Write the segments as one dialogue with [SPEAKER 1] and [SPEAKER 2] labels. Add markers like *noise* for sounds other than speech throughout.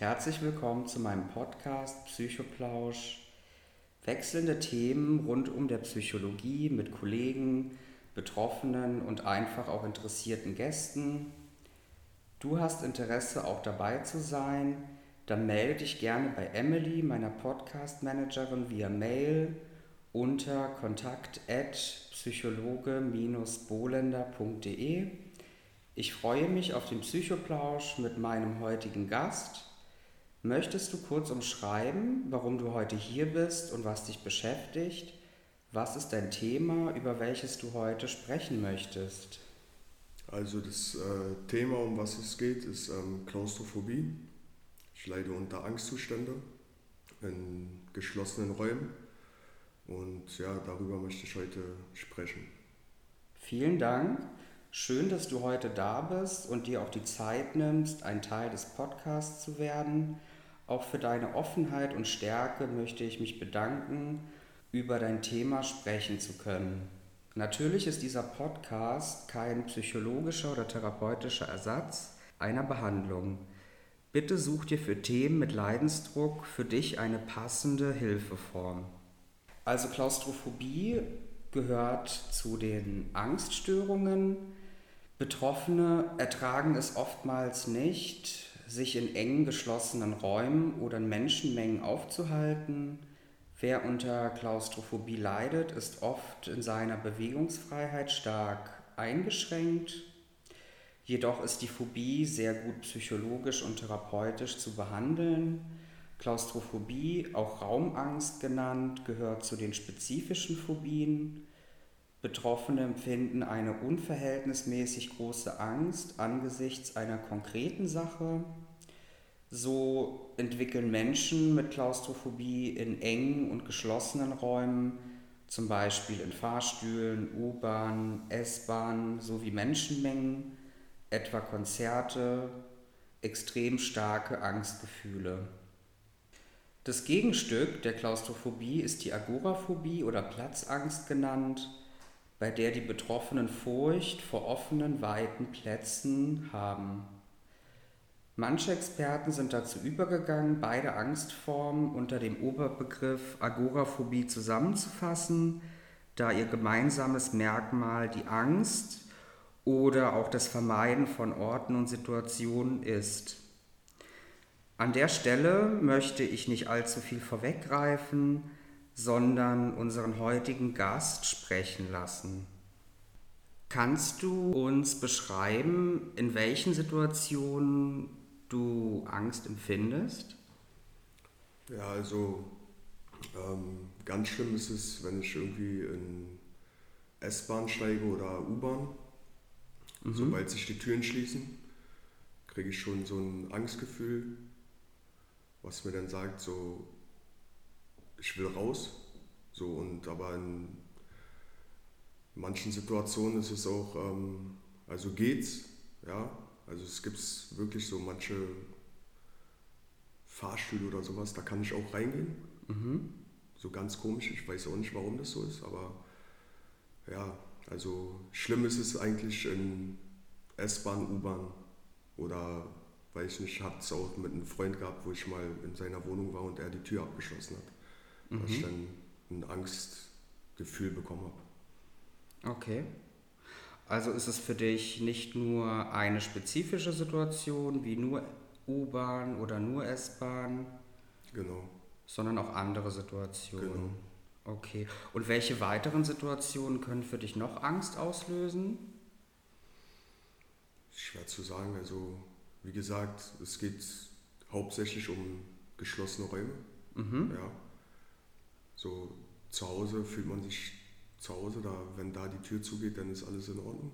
[SPEAKER 1] Herzlich willkommen zu meinem Podcast Psychoplausch. Wechselnde Themen rund um der Psychologie mit Kollegen, Betroffenen und einfach auch interessierten Gästen. Du hast Interesse auch dabei zu sein, dann melde dich gerne bei Emily, meiner Podcast-Managerin, via Mail unter kontakt@psychologe-bolender.de. Ich freue mich auf den Psychoplausch mit meinem heutigen Gast. Möchtest du kurz umschreiben, warum du heute hier bist und was dich beschäftigt? Was ist dein Thema, über welches du heute sprechen möchtest?
[SPEAKER 2] Also das äh, Thema, um was es geht, ist ähm, Klaustrophobie. Ich leide unter Angstzustände in geschlossenen Räumen und ja, darüber möchte ich heute sprechen.
[SPEAKER 1] Vielen Dank. Schön, dass du heute da bist und dir auch die Zeit nimmst, ein Teil des Podcasts zu werden. Auch für deine Offenheit und Stärke möchte ich mich bedanken, über dein Thema sprechen zu können. Natürlich ist dieser Podcast kein psychologischer oder therapeutischer Ersatz einer Behandlung. Bitte such dir für Themen mit Leidensdruck für dich eine passende Hilfeform. Also Klaustrophobie gehört zu den Angststörungen. Betroffene ertragen es oftmals nicht, sich in engen geschlossenen Räumen oder in Menschenmengen aufzuhalten. Wer unter Klaustrophobie leidet, ist oft in seiner Bewegungsfreiheit stark eingeschränkt. Jedoch ist die Phobie sehr gut psychologisch und therapeutisch zu behandeln. Klaustrophobie, auch Raumangst genannt, gehört zu den spezifischen Phobien. Betroffene empfinden eine unverhältnismäßig große Angst angesichts einer konkreten Sache. So entwickeln Menschen mit Klaustrophobie in engen und geschlossenen Räumen, zum Beispiel in Fahrstühlen, U-Bahn, S-Bahn sowie Menschenmengen, etwa Konzerte, extrem starke Angstgefühle. Das Gegenstück der Klaustrophobie ist die Agoraphobie oder Platzangst genannt, bei der die Betroffenen Furcht vor offenen, weiten Plätzen haben. Manche Experten sind dazu übergegangen, beide Angstformen unter dem Oberbegriff Agoraphobie zusammenzufassen, da ihr gemeinsames Merkmal die Angst oder auch das Vermeiden von Orten und Situationen ist. An der Stelle möchte ich nicht allzu viel vorweggreifen, sondern unseren heutigen Gast sprechen lassen. Kannst du uns beschreiben, in welchen Situationen du Angst empfindest?
[SPEAKER 2] Ja, also ähm, ganz schlimm ist es, wenn ich irgendwie in S-Bahn steige oder U-Bahn. Mhm. Sobald sich die Türen schließen, kriege ich schon so ein Angstgefühl, was mir dann sagt, so, ich will raus. So, und aber in manchen Situationen ist es auch, ähm, also geht's, ja. Also es gibt wirklich so manche Fahrstühle oder sowas, da kann ich auch reingehen. Mhm. So ganz komisch, ich weiß auch nicht, warum das so ist, aber ja, also schlimm ist es eigentlich in S-Bahn, U-Bahn oder weiß ich nicht, ich habe es auch mit einem Freund gehabt, wo ich mal in seiner Wohnung war und er die Tür abgeschlossen hat. Mhm. Dass ich dann ein Angstgefühl bekommen habe.
[SPEAKER 1] Okay. Also ist es für dich nicht nur eine spezifische Situation wie nur U-Bahn oder nur S-Bahn?
[SPEAKER 2] Genau.
[SPEAKER 1] Sondern auch andere Situationen. Genau. Okay. Und welche weiteren Situationen können für dich noch Angst auslösen?
[SPEAKER 2] Schwer zu sagen. Also wie gesagt, es geht hauptsächlich um geschlossene Räume. Mhm. Ja. So zu Hause fühlt man sich zu Hause, da, wenn da die Tür zugeht, dann ist alles in Ordnung.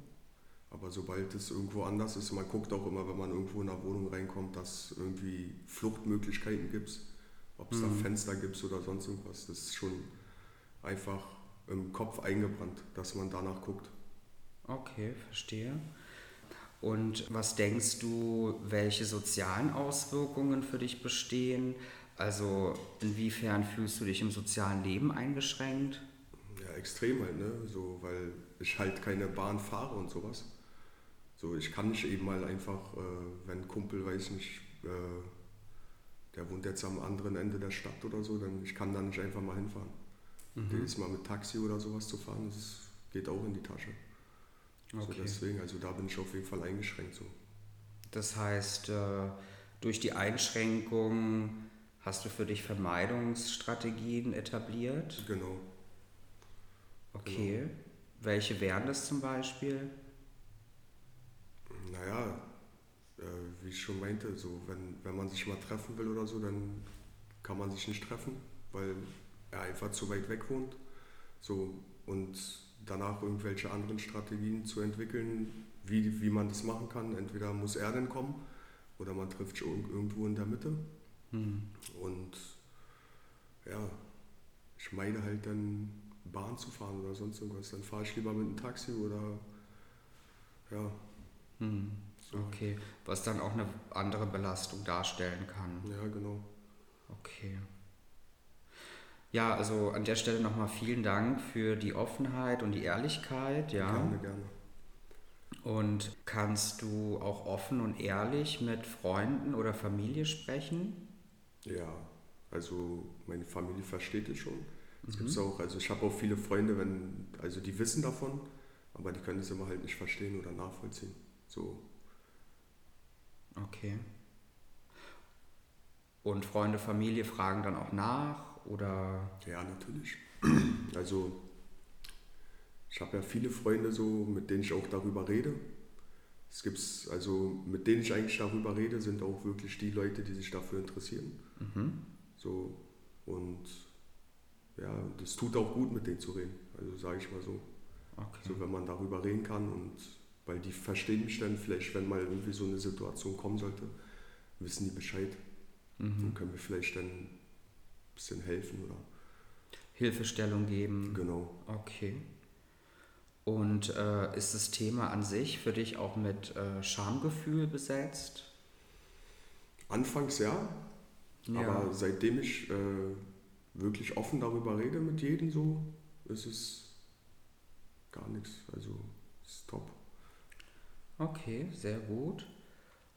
[SPEAKER 2] Aber sobald es irgendwo anders ist, man guckt auch immer, wenn man irgendwo in eine Wohnung reinkommt, dass irgendwie Fluchtmöglichkeiten gibt, ob es mhm. da Fenster gibt oder sonst irgendwas. Das ist schon einfach im Kopf eingebrannt, dass man danach guckt.
[SPEAKER 1] Okay, verstehe. Und was denkst du, welche sozialen Auswirkungen für dich bestehen? Also inwiefern fühlst du dich im sozialen Leben eingeschränkt?
[SPEAKER 2] Extrem halt, ne? So, weil ich halt keine Bahn fahre und sowas. So, ich kann nicht eben mal einfach, äh, wenn ein Kumpel, weiß nicht, äh, der wohnt jetzt am anderen Ende der Stadt oder so, dann ich kann da nicht einfach mal hinfahren. Mhm. Jedes Mal mit Taxi oder sowas zu fahren, das geht auch in die Tasche. Okay. So deswegen, also da bin ich auf jeden Fall eingeschränkt so.
[SPEAKER 1] Das heißt, äh, durch die Einschränkung hast du für dich Vermeidungsstrategien etabliert?
[SPEAKER 2] Genau.
[SPEAKER 1] Okay. Genau. Welche wären das zum Beispiel?
[SPEAKER 2] Naja, äh, wie ich schon meinte, so wenn, wenn man sich mal treffen will oder so, dann kann man sich nicht treffen, weil er einfach zu weit weg wohnt. So, und danach irgendwelche anderen Strategien zu entwickeln, wie, wie man das machen kann. Entweder muss er dann kommen oder man trifft sich irgendwo in der Mitte. Mhm. Und ja, ich meine halt dann Bahn zu fahren oder sonst irgendwas. Dann fahre ich lieber mit einem Taxi oder ja.
[SPEAKER 1] Mhm. So. Okay, was dann auch eine andere Belastung darstellen kann.
[SPEAKER 2] Ja, genau.
[SPEAKER 1] Okay. Ja, also an der Stelle nochmal vielen Dank für die Offenheit und die Ehrlichkeit. Ja.
[SPEAKER 2] Gerne, gerne.
[SPEAKER 1] Und kannst du auch offen und ehrlich mit Freunden oder Familie sprechen?
[SPEAKER 2] Ja, also meine Familie versteht es schon. Es mhm. gibt auch, also ich habe auch viele Freunde, wenn, also die wissen davon, aber die können es immer halt nicht verstehen oder nachvollziehen. So.
[SPEAKER 1] Okay. Und Freunde, Familie fragen dann auch nach oder?
[SPEAKER 2] Ja, natürlich. *clears throat* Also ich habe ja viele Freunde so, mit denen ich auch darüber rede. Es gibt's, also mit denen ich eigentlich darüber rede, sind auch wirklich die Leute, die sich dafür interessieren. Mhm. So, und ja, das tut auch gut, mit denen zu reden. Also sage ich mal so. Okay. So, wenn man darüber reden kann und weil die verstehen mich dann vielleicht, wenn mal irgendwie so eine Situation kommen sollte, wissen die Bescheid. Mhm. Dann können wir vielleicht dann ein bisschen helfen oder
[SPEAKER 1] Hilfestellung geben.
[SPEAKER 2] Genau.
[SPEAKER 1] Okay. Und äh, ist das Thema an sich für dich auch mit äh, Schamgefühl besetzt?
[SPEAKER 2] Anfangs ja, ja. aber seitdem ich äh, wirklich offen darüber rede mit jedem so, ist es gar nichts. Also ist top.
[SPEAKER 1] Okay, sehr gut.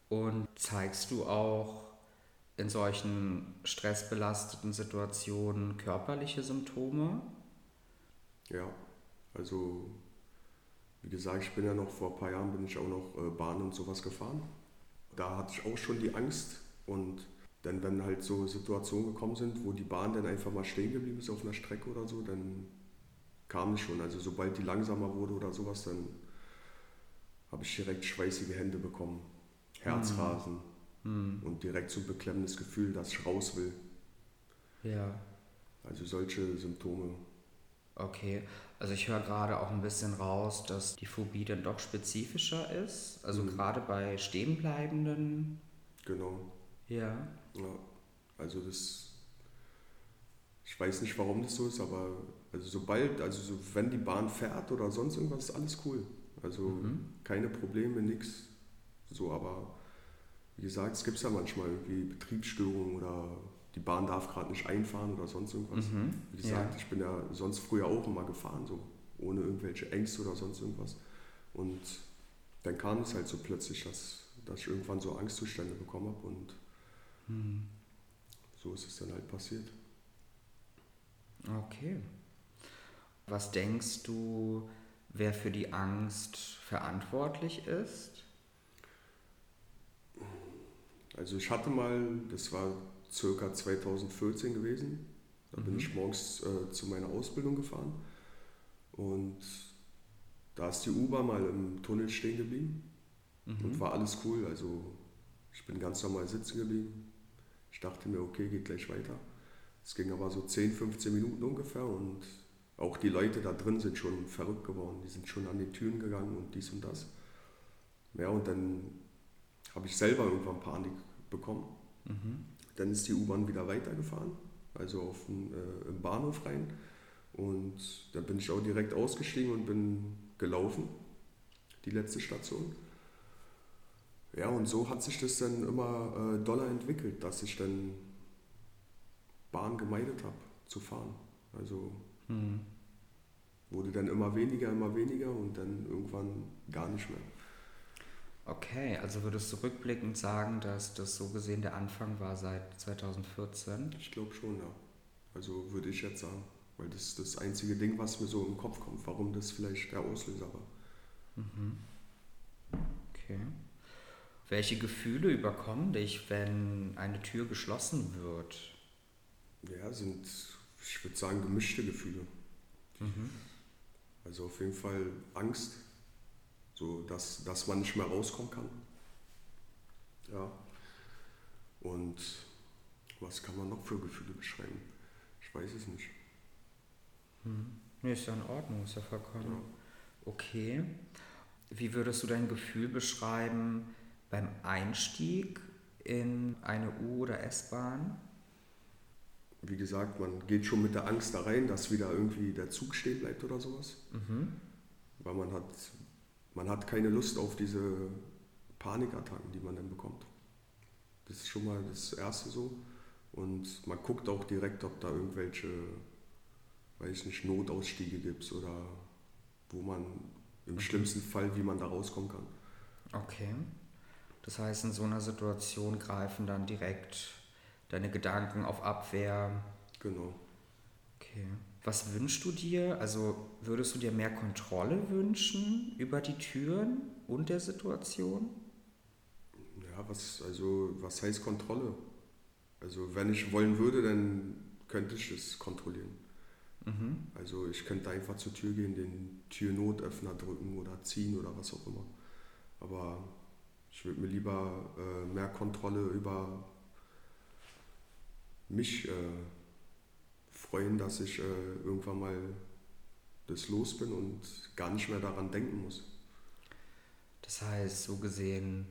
[SPEAKER 1] Und zeigst du auch in solchen stressbelasteten Situationen körperliche Symptome?
[SPEAKER 2] Ja, also wie gesagt, ich bin ja noch vor ein paar Jahren bin ich auch noch äh, Bahn und sowas gefahren. Da hatte ich auch schon die Angst und dann, wenn halt so Situationen gekommen sind, wo die Bahn dann einfach mal stehen geblieben ist auf einer Strecke oder so, dann kam es schon. Also sobald die langsamer wurde oder sowas, dann habe ich direkt schweißige Hände bekommen, Herzrasen mhm. und direkt so ein beklemmendes Gefühl, dass ich raus will.
[SPEAKER 1] Ja.
[SPEAKER 2] Also solche Symptome.
[SPEAKER 1] Okay, also ich höre gerade auch ein bisschen raus, dass die Phobie dann doch spezifischer ist. Also mhm. gerade bei Stehenbleibenden.
[SPEAKER 2] Genau.
[SPEAKER 1] Ja.
[SPEAKER 2] Ja, also das, ich weiß nicht, warum das so ist, aber also sobald, also so, wenn die Bahn fährt oder sonst irgendwas, ist alles cool. Also mhm. keine Probleme, nichts. So, aber wie gesagt, es gibt ja manchmal irgendwie Betriebsstörungen oder die Bahn darf gerade nicht einfahren oder sonst irgendwas. Mhm. Wie gesagt, ja. ich bin ja sonst früher auch immer gefahren, so ohne irgendwelche Ängste oder sonst irgendwas. Und dann kam es halt so plötzlich, dass, dass ich irgendwann so Angstzustände bekommen habe und. So ist es dann halt passiert.
[SPEAKER 1] Okay. Was denkst du, wer für die Angst verantwortlich ist?
[SPEAKER 2] Also ich hatte mal, das war circa 2014 gewesen, da mhm. bin ich morgens äh, zu meiner Ausbildung gefahren und da ist die U-Bahn mal im Tunnel stehen geblieben mhm. und war alles cool. Also ich bin ganz normal sitzen geblieben. Ich dachte mir, okay, geht gleich weiter. Es ging aber so 10, 15 Minuten ungefähr und auch die Leute da drin sind schon verrückt geworden. Die sind schon an die Türen gegangen und dies und das. Ja, und dann habe ich selber irgendwann Panik bekommen. Mhm. Dann ist die U-Bahn wieder weitergefahren, also auf den, äh, im Bahnhof rein. Und dann bin ich auch direkt ausgestiegen und bin gelaufen, die letzte Station. Ja, und so hat sich das dann immer äh, doller entwickelt, dass ich dann Bahn gemeidet habe zu fahren. Also Mhm. Wurde dann immer weniger, immer weniger und dann irgendwann gar nicht mehr.
[SPEAKER 1] Okay, also würdest du rückblickend sagen, dass das so gesehen der Anfang war seit 2014?
[SPEAKER 2] Ich glaube schon, ja. Also würde ich jetzt sagen. Weil das ist das einzige Ding, was mir so im Kopf kommt, warum das vielleicht der Auslöser war.
[SPEAKER 1] Mhm. Okay. Welche Gefühle überkommen dich, wenn eine Tür geschlossen wird?
[SPEAKER 2] Ja, sind, ich würde sagen, gemischte Gefühle. Mhm. Also auf jeden Fall Angst, so dass, dass man nicht mehr rauskommen kann. Ja. Und was kann man noch für Gefühle beschreiben? Ich weiß es nicht.
[SPEAKER 1] Hm. Nee, ist ja in Ordnung, ist ja vollkommen ja. okay. Wie würdest du dein Gefühl beschreiben beim Einstieg in eine U- oder S-Bahn?
[SPEAKER 2] Wie gesagt, man geht schon mit der Angst da rein, dass wieder irgendwie der Zug stehen bleibt oder sowas. Mhm. Weil man hat, man hat keine Lust auf diese Panikattacken, die man dann bekommt. Das ist schon mal das Erste so. Und man guckt auch direkt, ob da irgendwelche, weiß nicht, Notausstiege gibt oder wo man im mhm. schlimmsten Fall, wie man da rauskommen kann.
[SPEAKER 1] Okay. Das heißt, in so einer Situation greifen dann direkt deine Gedanken auf Abwehr.
[SPEAKER 2] Genau.
[SPEAKER 1] Okay. Was wünschst du dir? Also würdest du dir mehr Kontrolle wünschen über die Türen und der Situation?
[SPEAKER 2] Ja, was, also, was heißt Kontrolle? Also wenn ich wollen würde, dann könnte ich es kontrollieren. Mhm. Also ich könnte einfach zur Tür gehen, den Türnotöffner drücken oder ziehen oder was auch immer. Aber ich würde mir lieber äh, mehr Kontrolle über mich äh, freuen, dass ich äh, irgendwann mal das los bin und gar nicht mehr daran denken muss.
[SPEAKER 1] Das heißt, so gesehen,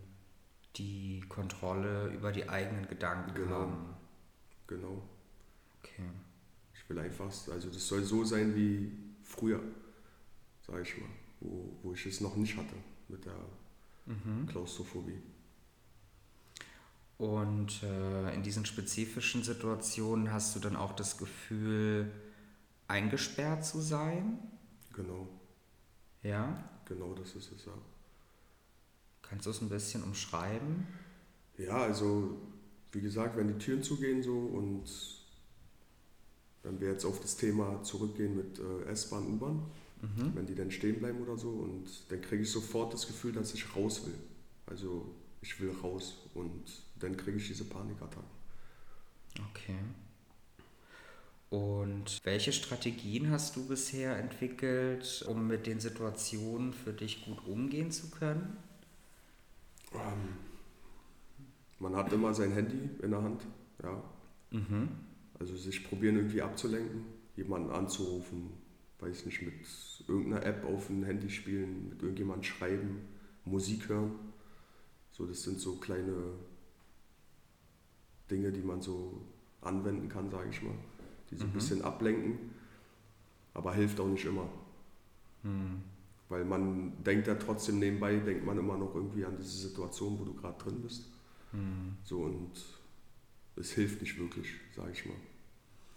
[SPEAKER 1] die Kontrolle über die eigenen Gedanken
[SPEAKER 2] genau.
[SPEAKER 1] haben.
[SPEAKER 2] Genau. Okay. Ich will einfach, also das soll so sein wie früher, sage ich mal, wo, wo ich es noch nicht hatte mit der mhm. Klaustrophobie.
[SPEAKER 1] Und äh, in diesen spezifischen Situationen hast du dann auch das Gefühl, eingesperrt zu sein?
[SPEAKER 2] Genau.
[SPEAKER 1] Ja?
[SPEAKER 2] Genau, das ist es, ja.
[SPEAKER 1] Kannst du es ein bisschen umschreiben?
[SPEAKER 2] Ja, also wie gesagt, wenn die Türen zugehen so und wenn wir jetzt auf das Thema zurückgehen mit äh, S-Bahn, U-Bahn, mhm. wenn die dann stehen bleiben oder so und dann kriege ich sofort das Gefühl, dass ich raus will. Also ich will raus und dann kriege ich diese Panikattacken.
[SPEAKER 1] Okay. Und welche Strategien hast du bisher entwickelt, um mit den Situationen für dich gut umgehen zu können?
[SPEAKER 2] Ähm, man hat immer sein Handy in der Hand, ja. Mhm. Also sich probieren irgendwie abzulenken, jemanden anzurufen, weiß nicht, mit irgendeiner App auf ein Handy spielen, mit irgendjemandem schreiben, Musik hören. So, das sind so kleine Dinge, die man so anwenden kann, sage ich mal, die so mhm. ein bisschen ablenken, aber hilft auch nicht immer. Mhm. Weil man denkt ja trotzdem nebenbei, denkt man immer noch irgendwie an diese Situation, wo du gerade drin bist. Mhm. So und es hilft nicht wirklich, sage ich mal.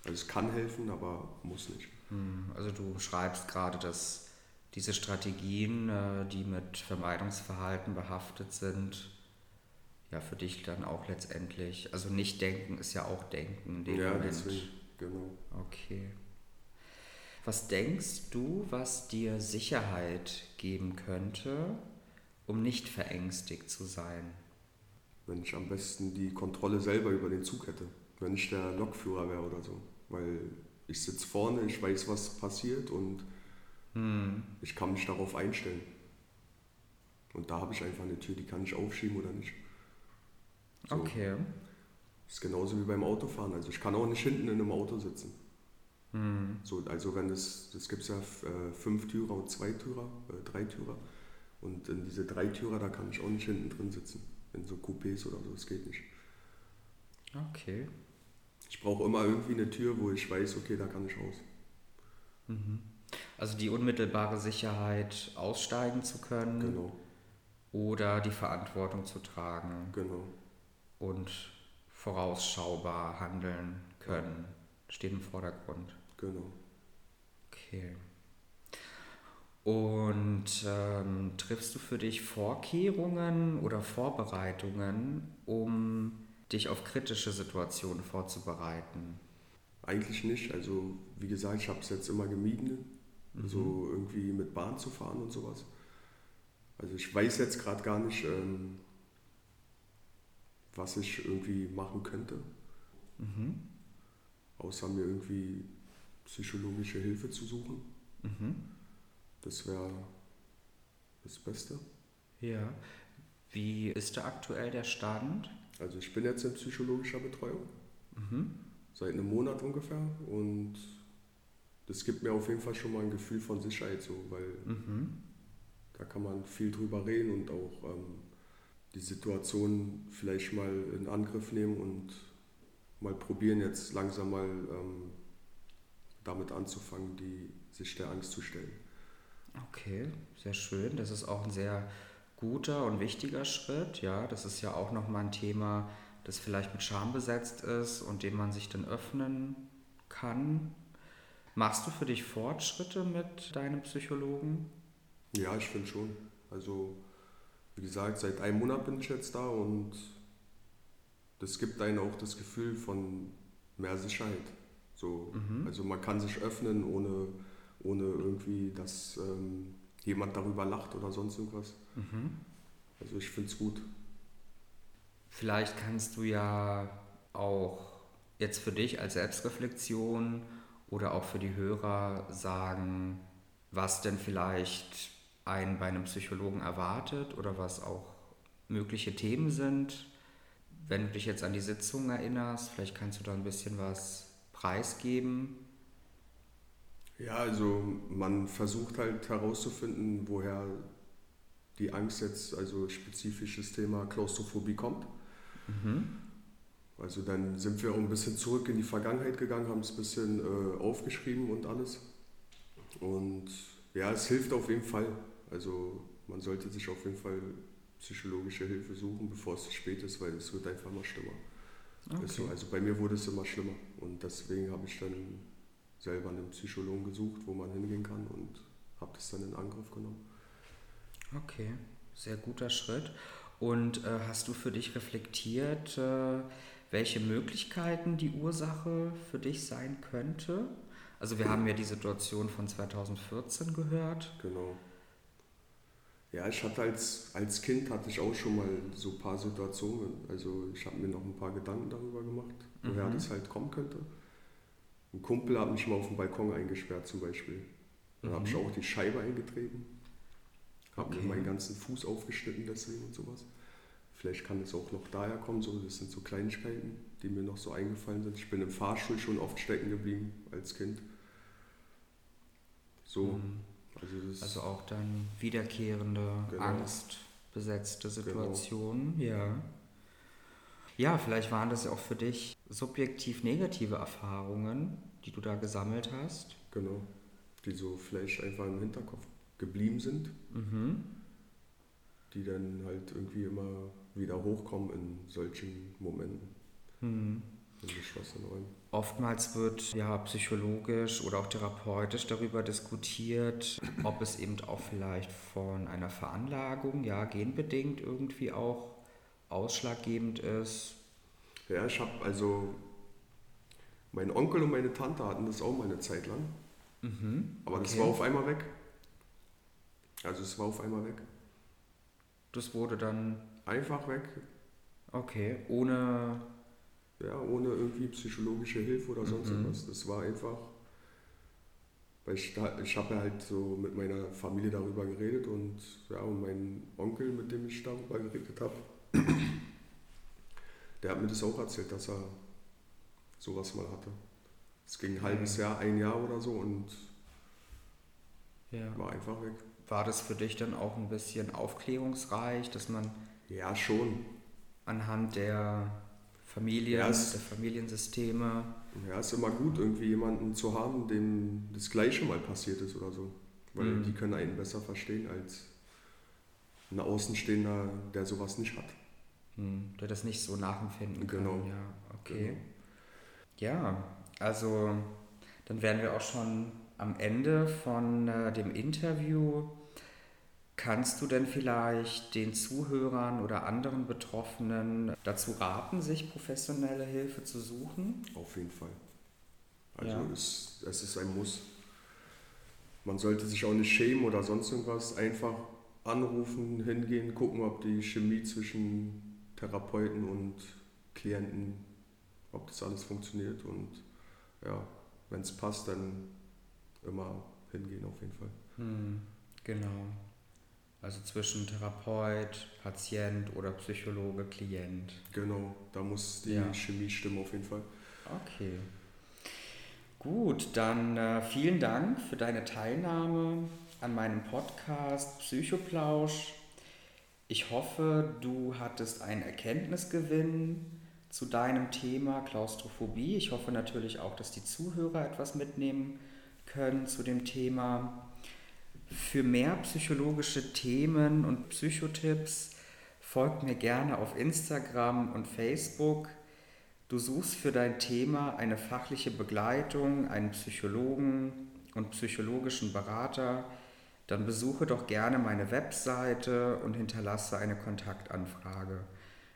[SPEAKER 2] Also es kann helfen, aber muss nicht.
[SPEAKER 1] Hm, also du schreibst gerade, dass diese Strategien, äh, die mit Vermeidungsverhalten behaftet sind, ja für dich dann auch letztendlich, also nicht denken ist ja auch denken in dem ja, Moment. Deswegen,
[SPEAKER 2] genau.
[SPEAKER 1] Okay. Was denkst du, was dir Sicherheit geben könnte, um nicht verängstigt zu sein?
[SPEAKER 2] Wenn ich am besten die Kontrolle selber über den Zug hätte, wenn ich der Lokführer wäre oder so. Weil ich sitze vorne, ich weiß, was passiert und hm. ich kann mich darauf einstellen. Und da habe ich einfach eine Tür, die kann ich aufschieben oder nicht.
[SPEAKER 1] So. Okay.
[SPEAKER 2] Das ist genauso wie beim Autofahren. Also ich kann auch nicht hinten in einem Auto sitzen. Mhm. So, also wenn es, das gibt es ja äh, fünf Türer und zwei Türer, äh, drei Türer. Und in diese drei Türer, da kann ich auch nicht hinten drin sitzen. In so Coupés oder so, das geht nicht.
[SPEAKER 1] Okay.
[SPEAKER 2] Ich brauche immer irgendwie eine Tür, wo ich weiß, okay, da kann ich raus.
[SPEAKER 1] Mhm. Also die unmittelbare Sicherheit, aussteigen zu können.
[SPEAKER 2] Genau.
[SPEAKER 1] Oder die Verantwortung zu tragen.
[SPEAKER 2] Genau.
[SPEAKER 1] Und vorausschaubar handeln können, steht im Vordergrund.
[SPEAKER 2] Genau.
[SPEAKER 1] Okay. Und ähm, triffst du für dich Vorkehrungen oder Vorbereitungen, um dich auf kritische Situationen vorzubereiten?
[SPEAKER 2] Eigentlich nicht. Also wie gesagt, ich habe es jetzt immer gemieden, mhm. so irgendwie mit Bahn zu fahren und sowas. Also ich weiß jetzt gerade gar nicht, ähm, was ich irgendwie machen könnte. Mhm. Außer mir irgendwie psychologische Hilfe zu suchen. Mhm. Das wäre das Beste.
[SPEAKER 1] Ja. Wie ist da aktuell der Stand?
[SPEAKER 2] Also ich bin jetzt in psychologischer Betreuung. Mhm. Seit einem Monat ungefähr. Und das gibt mir auf jeden Fall schon mal ein Gefühl von Sicherheit, so, weil mhm. da kann man viel drüber reden und auch ähm, die Situation vielleicht mal in Angriff nehmen und mal probieren, jetzt langsam mal ähm, damit anzufangen, die, sich der Angst zu stellen.
[SPEAKER 1] Okay, sehr schön. Das ist auch ein sehr guter und wichtiger Schritt. Ja, das ist ja auch nochmal ein Thema, das vielleicht mit Scham besetzt ist und dem man sich dann öffnen kann. Machst du für dich Fortschritte mit deinem Psychologen?
[SPEAKER 2] Ja, ich finde schon. Also, wie gesagt, seit einem Monat bin ich jetzt da und das gibt einem auch das Gefühl von mehr Sicherheit. So, mhm. Also man kann sich öffnen, ohne, ohne irgendwie, dass ähm, jemand darüber lacht oder sonst irgendwas. Mhm. Also ich finde es gut.
[SPEAKER 1] Vielleicht kannst du ja auch jetzt für dich als Selbstreflexion oder auch für die Hörer sagen, was denn vielleicht einen bei einem Psychologen erwartet oder was auch mögliche Themen sind. Wenn du dich jetzt an die Sitzung erinnerst, vielleicht kannst du da ein bisschen was preisgeben?
[SPEAKER 2] Ja, also man versucht halt herauszufinden, woher die Angst jetzt, also spezifisches Thema Klaustrophobie kommt. Mhm. Also dann sind wir auch ein bisschen zurück in die Vergangenheit gegangen, haben es ein bisschen äh, aufgeschrieben und alles. Und ja, es hilft auf jeden Fall. Also man sollte sich auf jeden Fall psychologische Hilfe suchen, bevor es zu spät ist, weil es wird einfach mal schlimmer. Okay. So, also bei mir wurde es immer schlimmer und deswegen habe ich dann selber einen Psychologen gesucht, wo man hingehen kann und habe das dann in Angriff genommen.
[SPEAKER 1] Okay, sehr guter Schritt. Und äh, hast du für dich reflektiert, äh, welche Möglichkeiten die Ursache für dich sein könnte? Also wir haben ja die Situation von 2014 gehört.
[SPEAKER 2] Genau. Ja, ich hatte als, als Kind hatte ich auch schon mal so ein paar Situationen. Also ich habe mir noch ein paar Gedanken darüber gemacht, woher mhm. das halt kommen könnte. Ein Kumpel hat mich mal auf dem Balkon eingesperrt zum Beispiel. Dann mhm. habe ich auch die Scheibe eingetreten. Habe okay. mir meinen ganzen Fuß aufgeschnitten deswegen und sowas. Vielleicht kann es auch noch daher kommen, so, das sind so Kleinigkeiten, die mir noch so eingefallen sind. Ich bin im Fahrstuhl schon oft stecken geblieben als Kind.
[SPEAKER 1] So, mhm. Also, also auch dann wiederkehrende, genau. angstbesetzte. Situationen, genau. ja. Ja, vielleicht waren das ja auch für dich subjektiv negative Erfahrungen, die du da gesammelt hast.
[SPEAKER 2] Genau, die so vielleicht einfach im Hinterkopf geblieben sind, mhm. die dann halt irgendwie immer wieder hochkommen in solchen Momenten. Mhm. In geschlossenen Räumen.
[SPEAKER 1] Oftmals wird ja psychologisch oder auch therapeutisch darüber diskutiert, ob es eben auch vielleicht von einer Veranlagung, ja, genbedingt irgendwie auch ausschlaggebend ist.
[SPEAKER 2] Ja, ich habe also, mein Onkel und meine Tante hatten das auch mal eine Zeit lang. Mhm, aber das war auf einmal weg. Also es war auf einmal weg.
[SPEAKER 1] Das wurde dann.
[SPEAKER 2] Einfach weg.
[SPEAKER 1] Okay, ohne
[SPEAKER 2] ja, ohne irgendwie psychologische Hilfe oder sonst mhm. was. Das war einfach, weil ich, ich habe halt so mit meiner Familie darüber geredet und ja, und mein Onkel, mit dem ich darüber geredet habe, der hat mir das auch erzählt, dass er sowas mal hatte. Es ging ein halbes Jahr, ein Jahr oder so und ja. war einfach weg.
[SPEAKER 1] War das für dich dann auch ein bisschen aufklärungsreich, dass man
[SPEAKER 2] ja schon
[SPEAKER 1] anhand der Familien, ja, es, der Familiensysteme.
[SPEAKER 2] Ja, es ist immer gut, irgendwie jemanden zu haben, dem das Gleiche mal passiert ist oder so. Weil mhm. die können einen besser verstehen als ein Außenstehender, der sowas nicht hat.
[SPEAKER 1] Mhm, der das nicht so nachempfinden genau. kann. Ja, okay. Genau. Ja, also dann wären wir auch schon am Ende von äh, dem Interview Kannst du denn vielleicht den Zuhörern oder anderen Betroffenen dazu raten, sich professionelle Hilfe zu suchen?
[SPEAKER 2] Auf jeden Fall. Also ja. es, es ist ein Muss. Man sollte sich auch nicht schämen oder sonst irgendwas. Einfach anrufen, hingehen, gucken, ob die Chemie zwischen Therapeuten und Klienten, ob das alles funktioniert. Und ja, wenn es passt, dann immer hingehen auf jeden Fall.
[SPEAKER 1] Hm, genau. Also zwischen Therapeut, Patient oder Psychologe, Klient.
[SPEAKER 2] Genau, da muss die ja. Chemie stimmen auf jeden Fall.
[SPEAKER 1] Okay. Gut, dann äh, vielen Dank für deine Teilnahme an meinem Podcast Psychoplausch. Ich hoffe, du hattest einen Erkenntnisgewinn zu deinem Thema Klaustrophobie. Ich hoffe natürlich auch, dass die Zuhörer etwas mitnehmen können zu dem Thema. Für mehr psychologische Themen und Psychotipps folgt mir gerne auf Instagram und Facebook. Du suchst für dein Thema eine fachliche Begleitung, einen Psychologen und psychologischen Berater, dann besuche doch gerne meine Webseite und hinterlasse eine Kontaktanfrage.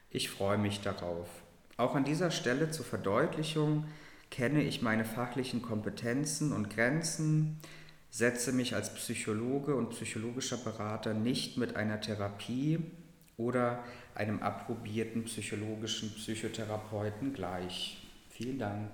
[SPEAKER 1] Ich freue mich darauf. Auch an dieser Stelle zur Verdeutlichung kenne ich meine fachlichen Kompetenzen und Grenzen setze mich als Psychologe und psychologischer Berater nicht mit einer Therapie oder einem approbierten psychologischen Psychotherapeuten gleich. Vielen Dank.